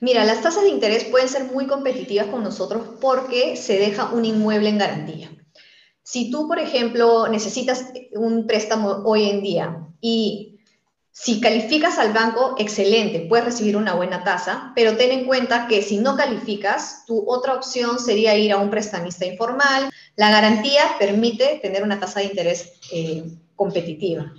Mira, las tasas de interés pueden ser muy competitivas con nosotros porque se deja un inmueble en garantía. Si tú, por ejemplo, necesitas un préstamo hoy en día y si calificas al banco, excelente, puedes recibir una buena tasa, pero ten en cuenta que si no calificas, tu otra opción sería ir a un prestamista informal. La garantía permite tener una tasa de interés eh, competitiva.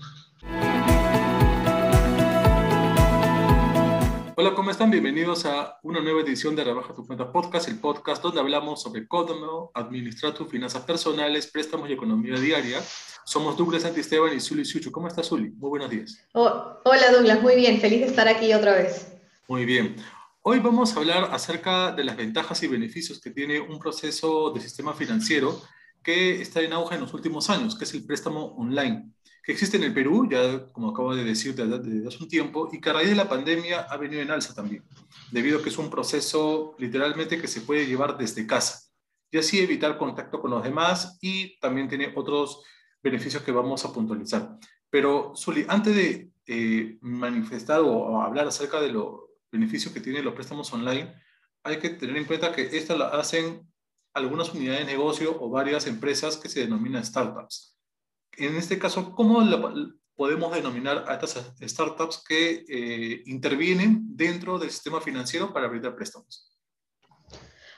Hola, ¿cómo están? Bienvenidos a una nueva edición de Rebaja tu Cuenta Podcast, el podcast donde hablamos sobre cómo administrar tus finanzas personales, préstamos y economía diaria. Somos Douglas Santisteban y Zuli Sucho. ¿Cómo estás, Zuli? Muy buenos días. Oh, hola, Douglas. Muy bien. Feliz de estar aquí otra vez. Muy bien. Hoy vamos a hablar acerca de las ventajas y beneficios que tiene un proceso de sistema financiero que está en auge en los últimos años, que es el préstamo online que existe en el Perú, ya como acabo de decir desde hace un tiempo, y que a raíz de la pandemia ha venido en alza también, debido a que es un proceso literalmente que se puede llevar desde casa, y así evitar contacto con los demás y también tiene otros beneficios que vamos a puntualizar. Pero, Zuli, antes de eh, manifestar o hablar acerca de los beneficios que tienen los préstamos online, hay que tener en cuenta que estas la hacen algunas unidades de negocio o varias empresas que se denominan startups en este caso, ¿cómo podemos denominar a estas startups que eh, intervienen dentro del sistema financiero para brindar préstamos?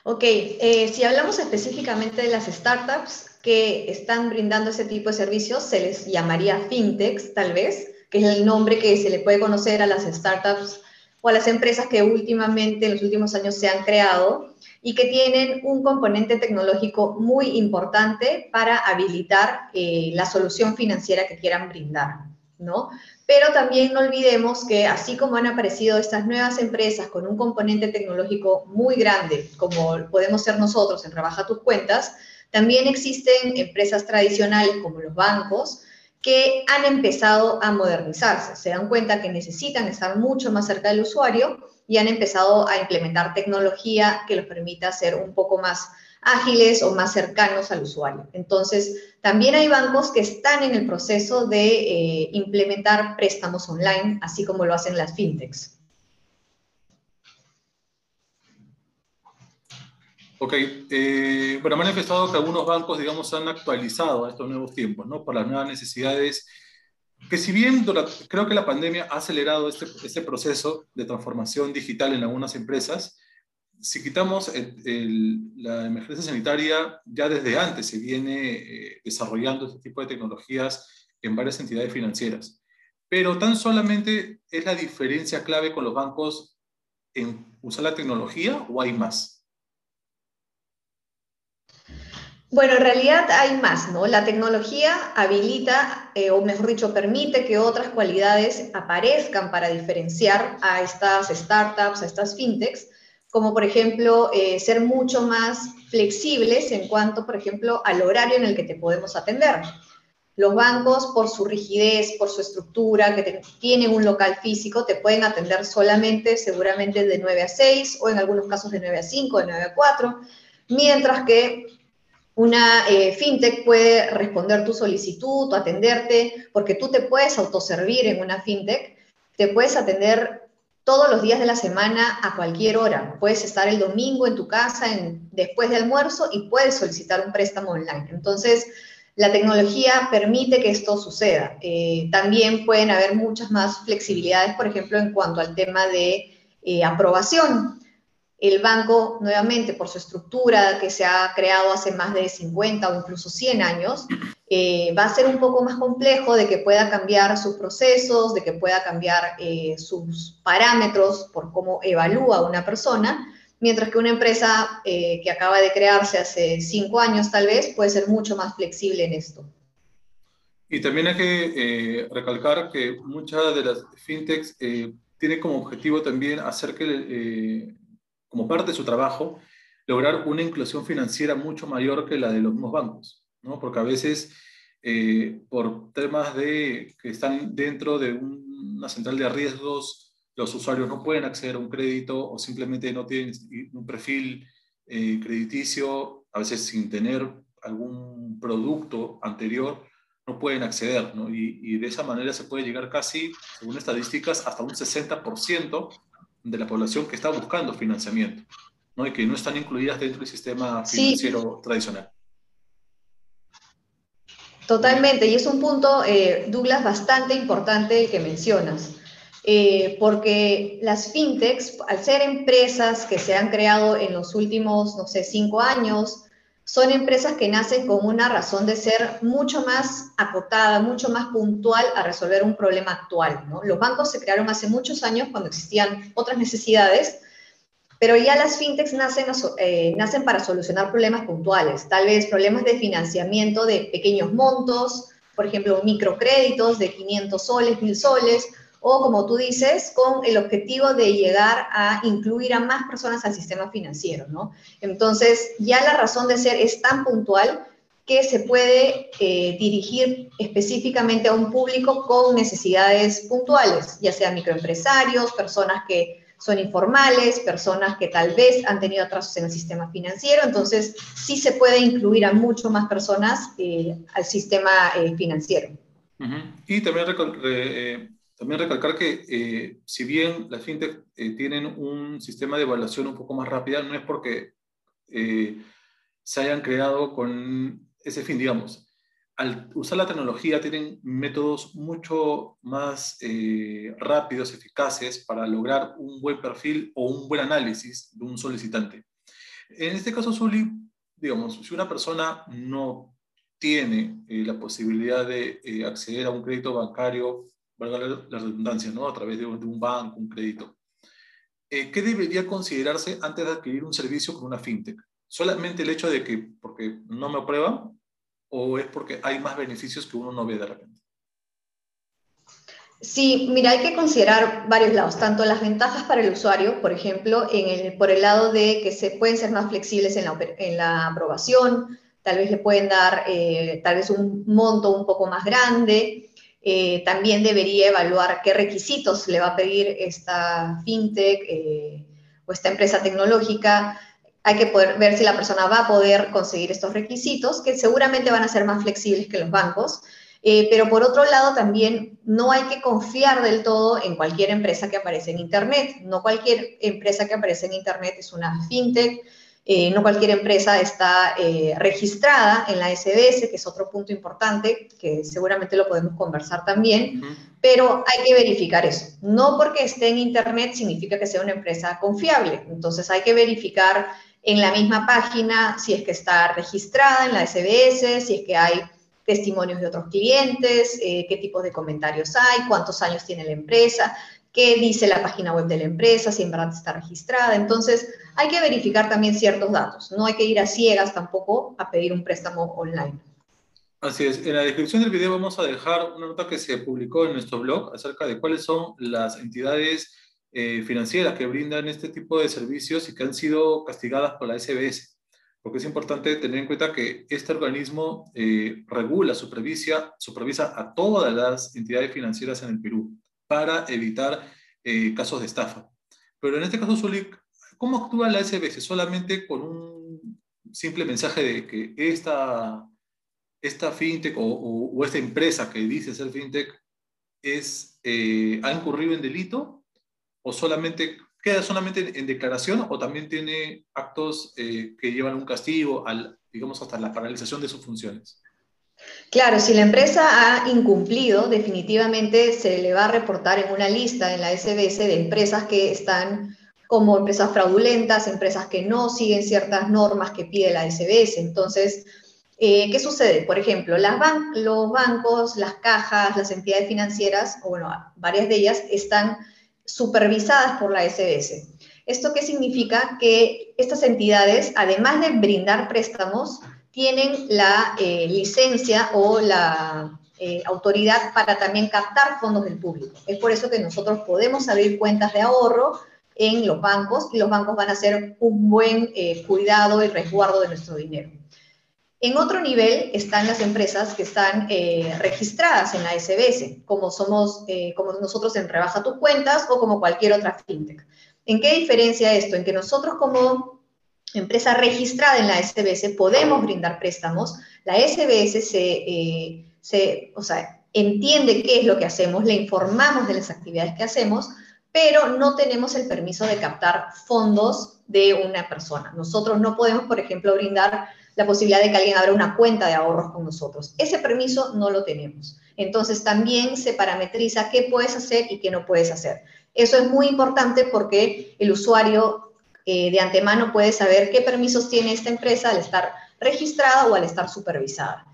Ok, eh, si hablamos específicamente de las startups que están brindando ese tipo de servicios, se les llamaría fintechs, tal vez, que es el nombre que se le puede conocer a las startups o a las empresas que últimamente, en los últimos años, se han creado y que tienen un componente tecnológico muy importante para habilitar eh, la solución financiera que quieran brindar, ¿no? Pero también no olvidemos que así como han aparecido estas nuevas empresas con un componente tecnológico muy grande, como podemos ser nosotros en Rebaja tus cuentas, también existen empresas tradicionales como los bancos que han empezado a modernizarse. Se dan cuenta que necesitan estar mucho más cerca del usuario y han empezado a implementar tecnología que los permita ser un poco más ágiles o más cercanos al usuario. Entonces, también hay bancos que están en el proceso de eh, implementar préstamos online, así como lo hacen las fintechs. Ok, eh, bueno, han manifestado que algunos bancos, digamos, han actualizado a estos nuevos tiempos, ¿no? Por las nuevas necesidades que si bien creo que la pandemia ha acelerado este, este, proceso de transformación digital en algunas empresas, si quitamos la emergencia sanitaria, ya desde antes se viene eh, desarrollando este tipo de tecnologías en varias entidades financieras. Pero tan solamente es la diferencia clave con los bancos en usar la tecnología o hay más? Bueno, en realidad hay más, ¿no? La tecnología habilita, eh, o mejor dicho, permite que otras cualidades aparezcan para diferenciar a estas startups, a estas fintechs, como por ejemplo eh, ser mucho más flexibles en cuanto, por ejemplo, al horario en el que te podemos atender. Los bancos, por su rigidez, por su estructura, que tienen un local físico, te pueden atender solamente seguramente de 9 a 6 o en algunos casos de 9 a 5, de 9 a 4, mientras que una eh, fintech puede responder tu solicitud atenderte, porque tú te puedes autoservir en una fintech, te puedes atender todos los días de la semana a cualquier hora. Puedes estar el domingo en tu casa después de almuerzo y puedes solicitar un préstamo online. Entonces, la tecnología permite que esto suceda. Eh, también pueden haber muchas más flexibilidades, por ejemplo, en cuanto al tema de eh, aprobación. El banco, nuevamente, por su estructura que se ha creado hace más de 50 o incluso 100 años, eh, va a ser un poco más complejo de que pueda cambiar sus procesos, de que pueda cambiar eh, sus parámetros por cómo evalúa una persona, mientras que una empresa eh, que acaba de crearse hace 5 años tal vez puede ser mucho más flexible en esto. Y también hay que recalcar que muchas de las fintechs tienen como objetivo también hacer que como parte de su trabajo, lograr una inclusión financiera mucho mayor que la de los mismos bancos, ¿no? Porque a veces, eh, por temas de que están dentro de una central de riesgos, los usuarios no pueden acceder a un crédito o simplemente no tienen un perfil eh, crediticio, a veces sin tener algún producto anterior, no pueden acceder, ¿no? Y, y, de esa manera se puede llegar casi, según estadísticas, hasta un 60% de la población que está buscando financiamiento, ¿no? y que no están incluidas dentro del sistema financiero tradicional. Totalmente, y es un punto, eh, Douglas, bastante importante que mencionas, eh, porque las fintechs, al ser empresas que se han creado en los últimos, no sé, cinco años, son empresas que nacen con una razón de ser mucho más acotada, mucho más puntual a resolver un problema actual. Los bancos se crearon hace muchos años cuando existían otras necesidades, pero ya las fintechs nacen, eh, nacen para solucionar problemas puntuales, tal vez problemas de financiamiento de pequeños montos, por ejemplo, microcréditos de 500 soles, 1000 soles, o como tú dices, con el objetivo de llegar a incluir a más personas al sistema financiero, ¿no? Entonces, ya la razón de ser es tan puntual que se puede eh, dirigir específicamente a un público con necesidades puntuales, ya sea microempresarios, personas que son informales, personas que tal vez han tenido atrasos en el sistema financiero, entonces sí se puede incluir a mucho más personas eh, al sistema eh, financiero. Y también también recalcar que eh, si bien las fintech eh, tienen un sistema de evaluación un poco más rápida, no es porque eh, se hayan creado con ese fin, digamos. Al usar la tecnología tienen métodos mucho más rápidos, eficaces para lograr un buen perfil o un buen análisis de un solicitante. En este caso, Zuli, digamos, si una persona no tiene la posibilidad de acceder a un crédito bancario valga la redundancia, ¿no? a través de, un banco, un crédito. Eh, ¿Qué debería considerarse antes de adquirir un servicio con una fintech? ¿Solamente el hecho de que porque no me aprueban o es porque hay más beneficios que uno no ve de repente? Sí, mira, hay que considerar varios lados, tanto las ventajas para el usuario, por ejemplo, en el, por el lado de que se pueden ser más flexibles en la, en la aprobación, tal vez le pueden dar eh, tal vez un monto un poco más grande, eh, también debería evaluar qué requisitos le va a pedir esta fintech eh, o esta empresa tecnológica. Hay que poder ver si la persona va a poder conseguir estos requisitos, que seguramente van a ser más flexibles que los bancos. Eh, pero por otro lado, también no hay que confiar del todo en cualquier empresa que aparece en Internet. No cualquier empresa que aparece en Internet es una fintech eh, no cualquier empresa está eh, registrada en la SBS, que es otro punto importante, que seguramente lo podemos conversar también, pero hay que verificar eso. No porque esté en Internet significa que sea una empresa confiable. Entonces hay que verificar en la misma página si es que está registrada en la SBS, si es que hay testimonios de otros clientes, eh, qué tipos de comentarios hay, cuántos años tiene la empresa qué dice la página web de la empresa, si en verdad está registrada. Entonces, hay que verificar también ciertos datos. No hay que ir a ciegas tampoco a pedir un préstamo online. Así es. En la descripción del video vamos a dejar una nota que se publicó en nuestro blog acerca de cuáles son las entidades eh, financieras que brindan este tipo de servicios y que han sido castigadas por la SBS. Porque es importante tener en cuenta que este organismo eh, regula, supervisa, supervisa a todas las entidades financieras en el Perú para evitar eh, casos de estafa. Pero en este caso, ¿cómo actúa la SBS? ¿Solamente con un simple mensaje de que esta, esta fintech o, esta empresa que dice ser fintech es, eh, ha incurrido en delito? ¿O solamente queda solamente en declaración o también tiene actos eh, que llevan un castigo, al, digamos, hasta la paralización de sus funciones? Claro, si la empresa ha incumplido, definitivamente se le va a reportar en una lista en la SBS de empresas que están como empresas fraudulentas, empresas que no siguen ciertas normas que pide la SBS. Entonces, eh, ¿qué sucede? Por ejemplo, las los bancos, las cajas, las entidades financieras, o bueno, varias de ellas están supervisadas por la SBS. ¿Esto qué significa? Que estas entidades, además de brindar préstamos, tienen la eh, licencia o la eh, autoridad para también captar fondos del público. Es por eso que nosotros podemos abrir cuentas de ahorro en los bancos y los bancos van a hacer un buen eh, cuidado y resguardo de nuestro dinero. En otro nivel están las empresas que están registradas en la SBS, como somos como nosotros en Rebaja tus cuentas o como cualquier otra fintech. ¿En qué diferencia esto? En que nosotros como empresa registrada en la SBS podemos brindar préstamos. La SBS se, eh, o sea, entiende qué es lo que hacemos, le informamos de las actividades que hacemos, pero no tenemos el permiso de captar fondos de una persona. Nosotros no podemos, por ejemplo, brindar la posibilidad de que alguien abra una cuenta de ahorros con nosotros. Ese permiso no lo tenemos. Entonces también se parametriza qué puedes hacer y qué no puedes hacer. Eso es muy importante porque el usuario eh, de antemano puede saber qué permisos tiene esta empresa al estar registrada o al estar supervisada.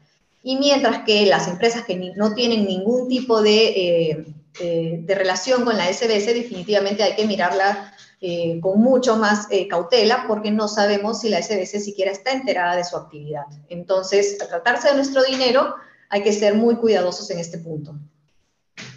Y mientras que las empresas que no tienen ningún tipo de, eh, eh, de, relación con la SBS, definitivamente hay que mirarla con mucho más cautela porque no sabemos si la SBS siquiera está enterada de su actividad. Entonces, al tratarse de nuestro dinero, hay que ser muy cuidadosos en este punto.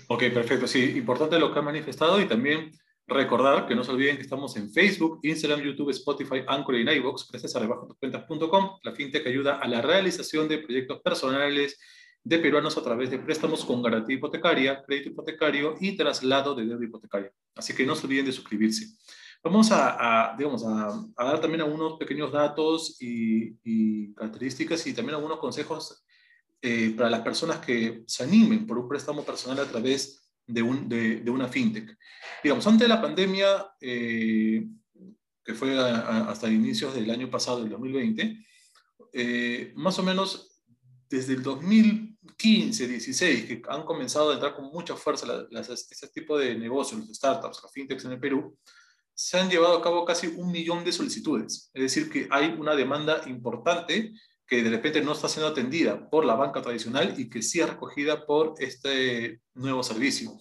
Ok, perfecto. Sí, importante lo que ha manifestado y también recordar que no se olviden que estamos en Facebook, Instagram, YouTube, Spotify, Anchor y iVoox, gracias a rebajotoscuentas.com, la fintech ayuda a la realización de proyectos personales de peruanos a través de préstamos con garantía hipotecaria, crédito hipotecario y traslado de deuda hipotecaria. Así que no se olviden de suscribirse. Vamos a, digamos, a, dar también algunos pequeños datos y, y características y también algunos consejos eh, para las personas que se animen por un préstamo personal a través de, un, de, una fintech. Digamos, antes de la pandemia, eh, que fue hasta inicios del año pasado, del 2020, eh, más o menos desde el 2015, 16, que han comenzado a entrar con mucha fuerza las, este tipo de negocios, los startups, las fintechs en el Perú, se han llevado a cabo casi un millón de solicitudes. Es decir, que hay una demanda importante que de repente no está siendo atendida por la banca tradicional y que sí es recogida por este nuevo servicio.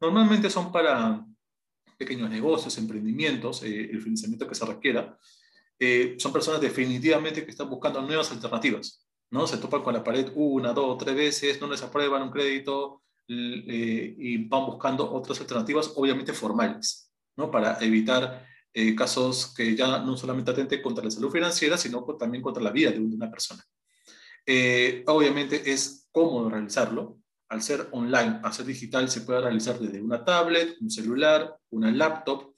Normalmente son para pequeños negocios, emprendimientos, eh, el financiamiento que se requiera. Eh, son personas definitivamente que están buscando nuevas alternativas, ¿no? Se topan con la pared una, dos, tres veces, no les aprueban un crédito eh, y van buscando otras alternativas, obviamente formales, ¿no? Para evitar eh, casos que ya no solamente atenten contra la salud financiera, sino también contra la vida de una persona. Eh, obviamente es cómodo realizarlo. Al ser online, al ser digital, se puede realizar desde una tablet, un celular, una laptop.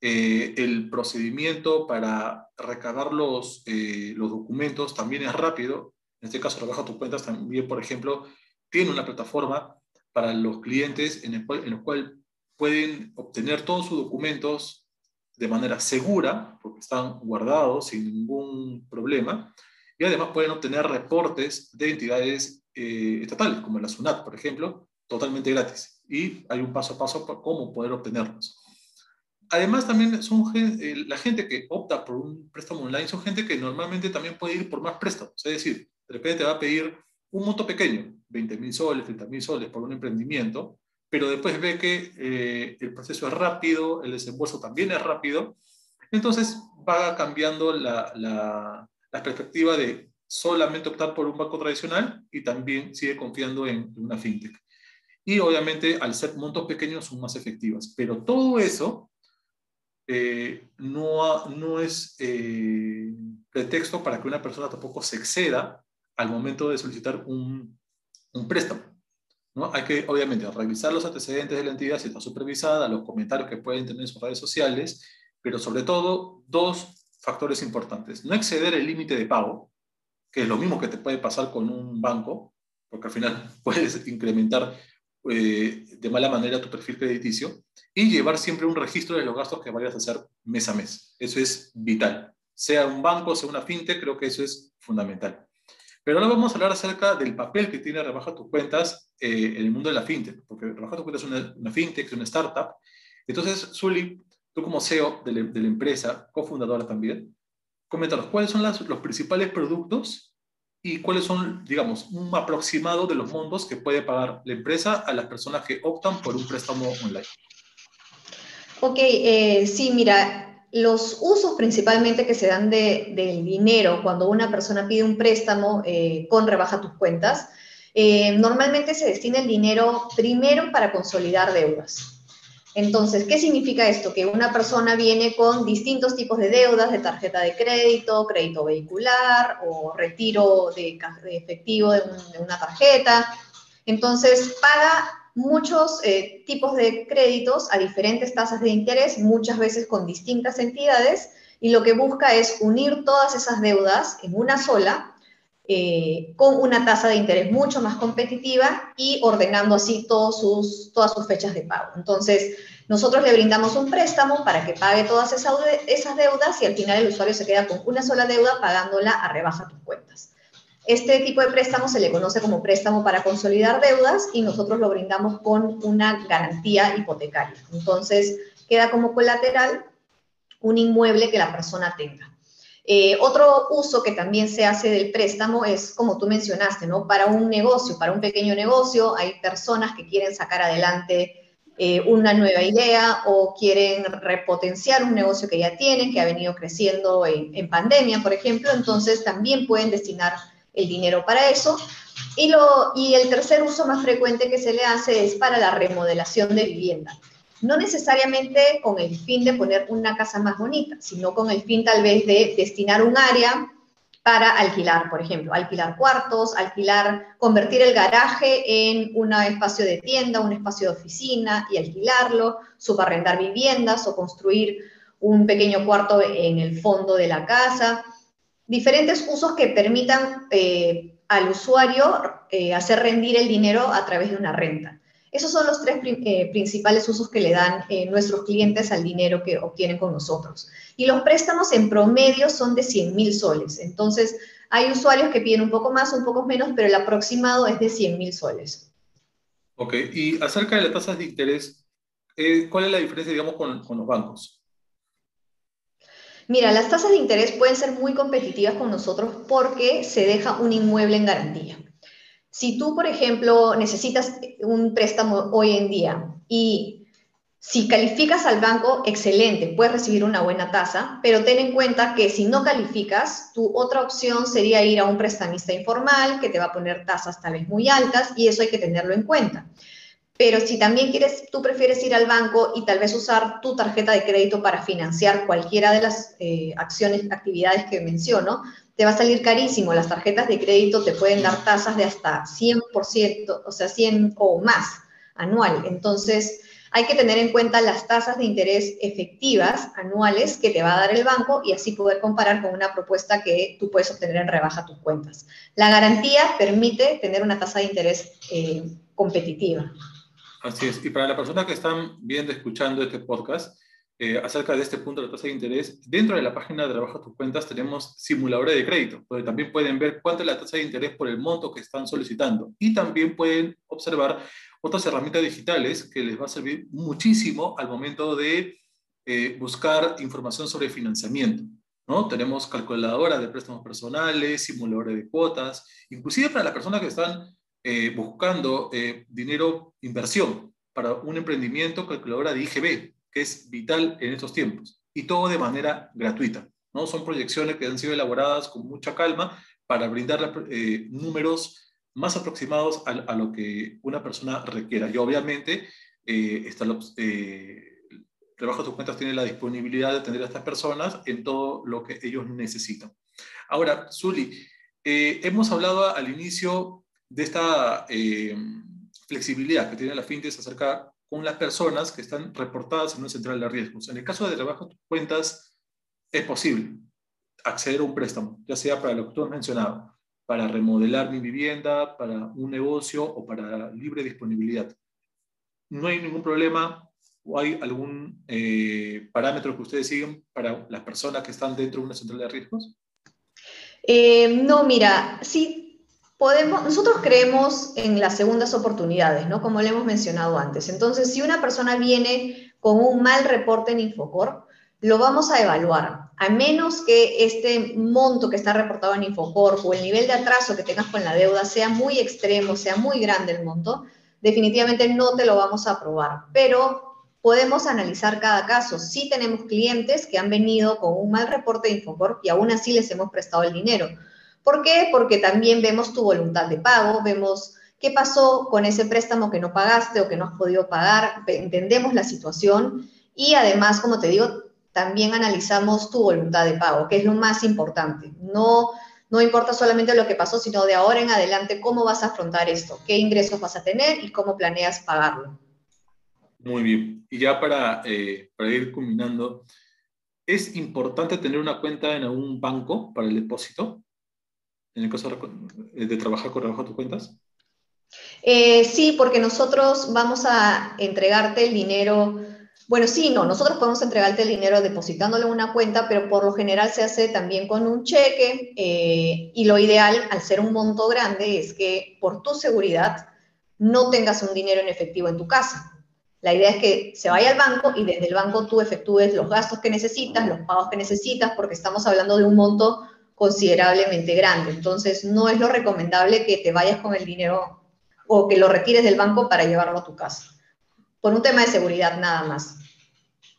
Eh, el procedimiento para recargar los, los documentos también es rápido. En este caso, Trabaja tus cuentas también, por ejemplo, tiene una plataforma para los clientes en el cual, en cual pueden obtener todos sus documentos de manera segura, porque están guardados sin ningún problema, y además pueden obtener reportes de entidades eh, estatales, como la SUNAT, por ejemplo, totalmente gratis. Y hay un paso a paso para cómo poder obtenerlos. Además, también son eh, la gente que opta por un préstamo online son gente que normalmente también puede ir por más préstamos. Es decir, de repente va a pedir un monto pequeño, 20 mil soles, 30 mil soles por un emprendimiento, pero después ve que eh, el proceso es rápido, el desembolso también es rápido, entonces va cambiando la, la, perspectiva de solamente optar por un banco tradicional y también sigue confiando en, una fintech. Y obviamente al ser montos pequeños son más efectivas, pero todo eso eh, no, no es eh, pretexto para que una persona tampoco se exceda al momento de solicitar un, un préstamo. Hay que, obviamente, revisar los antecedentes de la entidad, si está supervisada, los comentarios que pueden tener en sus redes sociales, pero sobre todo dos factores importantes. No exceder el límite de pago, que es lo mismo que te puede pasar con un banco, porque al final puedes incrementar eh, de mala manera tu perfil crediticio, y llevar siempre un registro de los gastos que vayas a hacer mes a mes. Eso es vital. Sea un banco, sea una fintech, creo que eso es fundamental. Pero ahora vamos a hablar acerca del papel que tiene Rebaja tus cuentas eh, en el mundo de la fintech, porque Rebaja tus cuentas es una, una fintech, es una startup. Entonces, Zuli, tú como CEO de la, empresa, cofundadora también, coméntanos cuáles son los principales productos y cuáles son, digamos, un aproximado de los montos que puede pagar la empresa a las personas que optan por un préstamo online. Ok, eh, sí, mira, los usos principalmente que se dan del dinero cuando una persona pide un préstamo eh, con rebaja tus cuentas, eh, normalmente se destina el dinero primero para consolidar deudas. Entonces, ¿qué significa esto? Que una persona viene con distintos tipos de deudas, de tarjeta de crédito, crédito vehicular o retiro de, efectivo de una tarjeta. Entonces, paga muchos eh, tipos de créditos a diferentes tasas de interés, muchas veces con distintas entidades, y lo que busca es unir todas esas deudas en una sola, eh, con una tasa de interés mucho más competitiva y ordenando así todos sus, todas sus fechas de pago. Entonces, Nosotros le brindamos un préstamo para que pague todas esas deudas y al final el usuario se queda con una sola deuda pagándola a rebaja tus cuentas. Este tipo de préstamo se le conoce como préstamo para consolidar deudas y nosotros lo brindamos con una garantía hipotecaria. Entonces, queda como colateral un inmueble que la persona tenga. Eh, otro uso que también se hace del préstamo es, como tú mencionaste, ¿no? Para un negocio, para un pequeño negocio, hay personas que quieren sacar adelante eh, una nueva idea o quieren repotenciar un negocio que ya tienen, que ha venido creciendo en, pandemia, por ejemplo, entonces también pueden destinar el dinero para eso. Y, lo, y el tercer uso más frecuente que se le hace es para la remodelación de vivienda. No necesariamente con el fin de poner una casa más bonita, sino con el fin tal vez de destinar un área para alquilar, por ejemplo, alquilar cuartos, alquilar, convertir el garaje en un espacio de tienda, un espacio de oficina y alquilarlo, subarrendar viviendas o construir un pequeño cuarto en el fondo de la casa diferentes usos que permitan eh, al usuario eh, hacer rendir el dinero a través de una renta. Esos son los tres eh, principales usos que le dan nuestros clientes al dinero que obtienen con nosotros. Y los préstamos en promedio son de 100 mil soles. Entonces, hay usuarios que piden un poco más, un poco menos, pero el aproximado es de 100 mil soles. Ok, y acerca de las tasas de interés, ¿cuál es la diferencia, digamos, con, con los bancos? Mira, las tasas de interés pueden ser muy competitivas con nosotros porque se deja un inmueble en garantía. Si tú, por ejemplo, necesitas un préstamo hoy en día y si calificas al banco, excelente, puedes recibir una buena tasa, pero ten en cuenta que si no calificas, tu otra opción sería ir a un prestamista informal que te va a poner tasas tal vez muy altas y eso hay que tenerlo en cuenta. Pero si también quieres, tú prefieres ir al banco y tal vez usar tu tarjeta de crédito para financiar cualquiera de las eh, acciones, actividades que menciono, te va a salir carísimo. Las tarjetas de crédito te pueden dar tasas de hasta 100%, o sea, 100 o más anual. Entonces, hay que tener en cuenta las tasas de interés efectivas anuales que te va a dar el banco y así poder comparar con una propuesta que tú puedes obtener en rebaja tus cuentas. La garantía permite tener una tasa de interés eh, competitiva. Así es. Y para las personas que están viendo, escuchando este podcast, eh, acerca de este punto de la tasa de interés, dentro de la página de Trabaja tus cuentas tenemos simuladores de crédito, donde también pueden ver cuánto es la tasa de interés por el monto que están solicitando. Y también pueden observar otras herramientas digitales que les va a servir muchísimo al momento de eh, buscar información sobre financiamiento. ¿no? Tenemos calculadora de préstamos personales, simuladores de cuotas, inclusive para las personas que están eh, buscando eh, dinero, inversión para un emprendimiento, calculadora de IGB, que es vital en estos tiempos, y todo de manera gratuita. ¿no? Son proyecciones que han sido elaboradas con mucha calma para brindar eh, números más aproximados a, lo que una persona requiera. Y obviamente, está Trabajo tus cuentas tiene la disponibilidad de atender a estas personas en todo lo que ellos necesitan. Ahora, Zuli, hemos hablado al inicio de esta eh, flexibilidad que tiene la FinTech acerca con las personas que están reportadas en una central de riesgos. En el caso de trabajo de cuentas, es posible acceder a un préstamo, ya sea para lo que tú has mencionado, para remodelar mi vivienda, para un negocio o para libre disponibilidad. No hay ningún problema o hay algún eh, parámetro que ustedes siguen para las personas que están dentro de una central de riesgos? Eh, no, mira, sí Podemos, nosotros creemos en las segundas oportunidades, ¿no? Como le hemos mencionado antes. Entonces, si una persona viene con un mal reporte en Infocor, lo vamos a evaluar. A menos que este monto que está reportado en Infocor o el nivel de atraso que tengas con la deuda sea muy extremo, sea muy grande el monto, definitivamente no te lo vamos a aprobar. Pero podemos analizar cada caso. Sí tenemos clientes que han venido con un mal reporte de Infocor y aún así les hemos prestado el dinero. ¿Por qué? Porque también vemos tu voluntad de pago, vemos qué pasó con ese préstamo que no pagaste o que no has podido pagar, entendemos la situación y además, como te digo, también analizamos tu voluntad de pago, que es lo más importante. No, no importa solamente lo que pasó, sino de ahora en adelante cómo vas a afrontar esto, qué ingresos vas a tener y cómo planeas pagarlo. Muy bien. Y ya para, eh, para ir culminando, ¿es importante tener una cuenta en algún banco para el depósito? En el caso de trabajar con trabajo tus cuentas? Eh, sí, porque nosotros vamos a entregarte el dinero Bueno, sí, no, nosotros podemos entregarte el dinero depositándolo en una cuenta, pero por lo general se hace también con un cheque eh, y lo ideal, al ser un monto grande, es que por tu seguridad no tengas un dinero en efectivo en tu casa. La idea es que se vaya al banco y desde el banco tú efectúes los gastos que necesitas, los pagos que necesitas, porque estamos hablando de un monto considerablemente grande. Entonces, no es lo recomendable que te vayas con el dinero o que lo retires del banco para llevarlo a tu casa. Por un tema de seguridad nada más.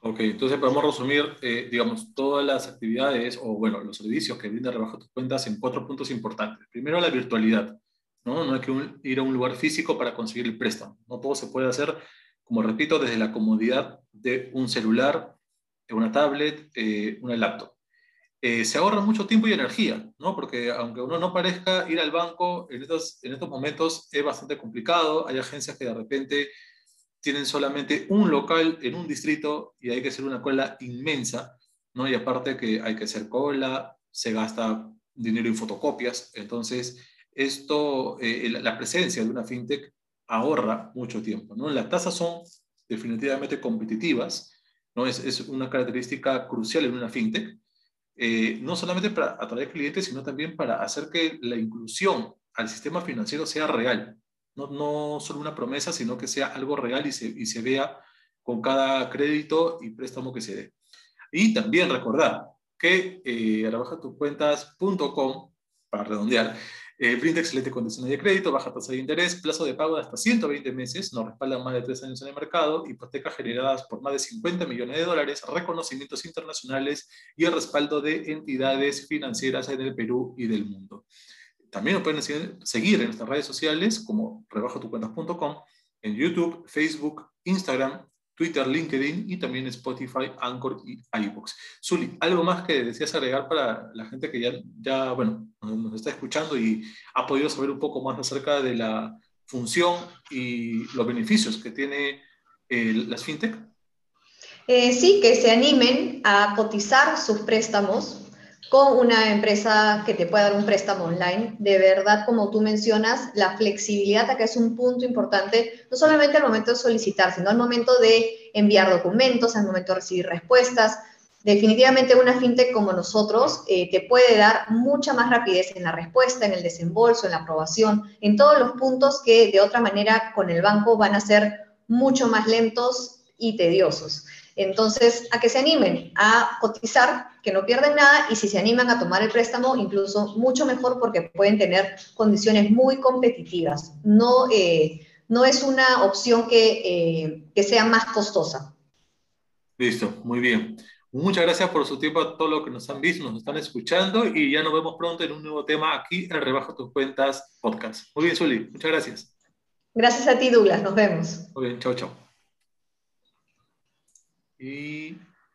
Ok, entonces podemos resumir, eh, digamos, todas las actividades o, bueno, los servicios que brinda Rebaja tus cuentas en cuatro puntos importantes. Primero, la virtualidad. No, no hay que ir a un lugar físico para conseguir el préstamo. No todo se puede hacer, como repito, desde la comodidad de un celular, una tablet, eh, una laptop. Eh, se ahorra mucho tiempo y energía, ¿no? Porque aunque uno no parezca ir al banco, en estos, en estos momentos es bastante complicado. Hay agencias que de repente tienen solamente un local en un distrito y hay que hacer una cola inmensa, ¿no? Y aparte que hay que hacer cola, se gasta dinero en fotocopias, entonces esto, eh, la presencia de una fintech ahorra mucho tiempo, ¿no? Las tasas son definitivamente competitivas, ¿no? Es, es una característica crucial en una fintech, eh, no solamente para atraer clientes, sino también para hacer que la inclusión al sistema financiero sea real, no, solo una promesa, sino que sea algo real y se, vea con cada crédito y préstamo que se dé. Y también recordar que eh, rebajatucuentas.com, para redondear, eh, brinda excelente condiciones de crédito, baja tasa de interés, plazo de pago de hasta 120 meses, nos respaldan más de 3 años en el mercado, hipotecas generadas por más de 50 millones de dólares, reconocimientos internacionales y el respaldo de entidades financieras en el Perú y del mundo. También nos pueden seguir en nuestras redes sociales como rebajatucuentas.com, en YouTube, Facebook, Instagram, Twitter, LinkedIn y también Spotify, Anchor y iBox. Zuli, ¿algo más que deseas agregar para la gente que ya, ya bueno, nos está escuchando y ha podido saber un poco más acerca de la función y los beneficios que tiene eh, las fintech? Eh, sí, que se animen a cotizar sus préstamos con una empresa que te pueda dar un préstamo online. De verdad, como tú mencionas, la flexibilidad acá es un punto importante, no solamente al momento de solicitar, sino al momento de enviar documentos, al momento de recibir respuestas. Definitivamente una fintech como nosotros eh, te puede dar mucha más rapidez en la respuesta, en el desembolso, en la aprobación, en todos los puntos que de otra manera con el banco van a ser mucho más lentos y tediosos. Entonces, a que se animen a cotizar, que no pierden nada, y si se animan a tomar el préstamo, incluso mucho mejor porque pueden tener condiciones muy competitivas. No, eh, no es una opción que, eh, que sea más costosa. Listo, muy bien. Muchas gracias por su tiempo a todos los que nos han visto, nos están escuchando y ya nos vemos pronto en un nuevo tema aquí en Rebaja tus Cuentas Podcast. Muy bien, Zuli, muchas gracias. Gracias a ti, Douglas, nos vemos. Muy bien, chao, chao. 一